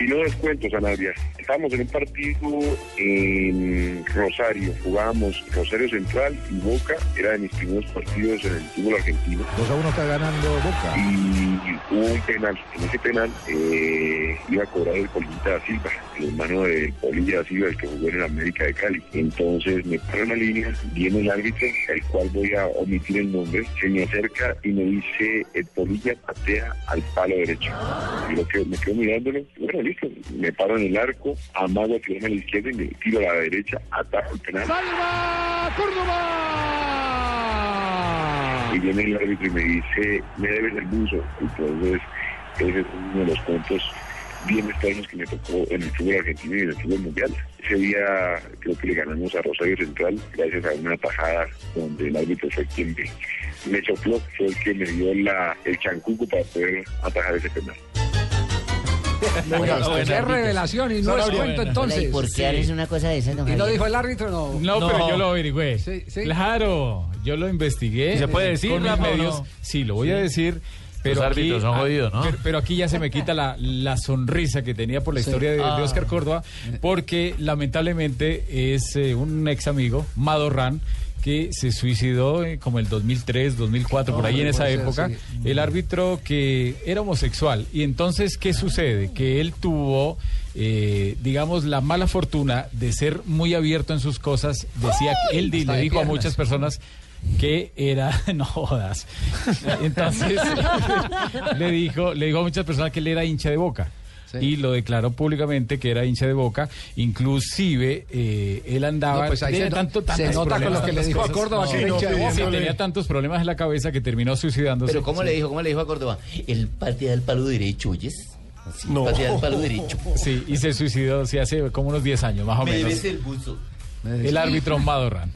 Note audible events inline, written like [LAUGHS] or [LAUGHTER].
Y no les cuento, Sanabria. Estábamos en un partido en Rosario. Jugábamos Rosario Central y Boca. Era de mis primeros partidos en el fútbol argentino. 2 a 1 está ganando Boca. Y hubo un penal. En ese penal eh, iba a cobrar el Polillita da Silva, el hermano del Polilla da Silva, el que jugó en el América de Cali. Entonces me paro en la línea, viene el árbitro, el cual voy a omitir el nombre, se me acerca y me dice, el Polilla patea al palo derecho. Y lo que me quedo mirándolo, bueno, listo, me paro en el arco, amago a tirarme a la izquierda y me tiro a la derecha, ataco el penal. ¡Salva Córdoba! Y viene el árbitro y me dice, me debes el buzo. Entonces, ese es uno de los puntos bien extraños que me tocó en el fútbol argentino y en el fútbol mundial. Ese día creo que le ganamos a Rosario Central gracias a una tajada donde el árbitro fue quien me, me sopló, fue el que me dio la, el chancuco para poder atajar ese penal. [LAUGHS] Oiga, qué revelación y no es cuento entonces. ¿Por qué haces una cosa de esas, don ¿Y no dijo el árbitro? No. No, pero yo lo averigüé. Sí, sí. Claro, yo lo investigué. ¿Se puede decir, con mis medios. no? Sí, lo voy a decir. Pero Los aquí- árbitros son ah, jodidos, ¿no? Pero, pero aquí ya se me quita la, la sonrisa que tenía por la historia de, de Ah. Oscar Córdoba, porque lamentablemente es eh, un ex amigo, Madorran, que se suicidó eh, como el 2003, 2004, por ahí en esa época. El árbitro que era homosexual. Y entonces, ¿qué sucede? Que él tuvo, eh, digamos, la mala fortuna de ser muy abierto en sus cosas. Decía que él le de dijo a muchas personas que era [LAUGHS] no jodas entonces [LAUGHS] le dijo le dijo a muchas personas que él era hincha de Boca Sí. y lo declaró públicamente que era hincha de Boca inclusive eh, él andaba No, pues ahí tenía se, no- tanto, se tantos nota con problemas, lo que le dijo a. Córdoba que No, era hincha de sí, Boca. tenía tantos problemas en la cabeza que terminó suicidándose Pero ¿cómo le dijo? ¿Cómo le dijo a Córdoba? El patea del palo derecho, ¿oyes? Sí, patea del palo derecho. [LAUGHS] sí y se suicidó sí, hace como unos 10 años más o Me menos debes el buzo. el árbitro Madorran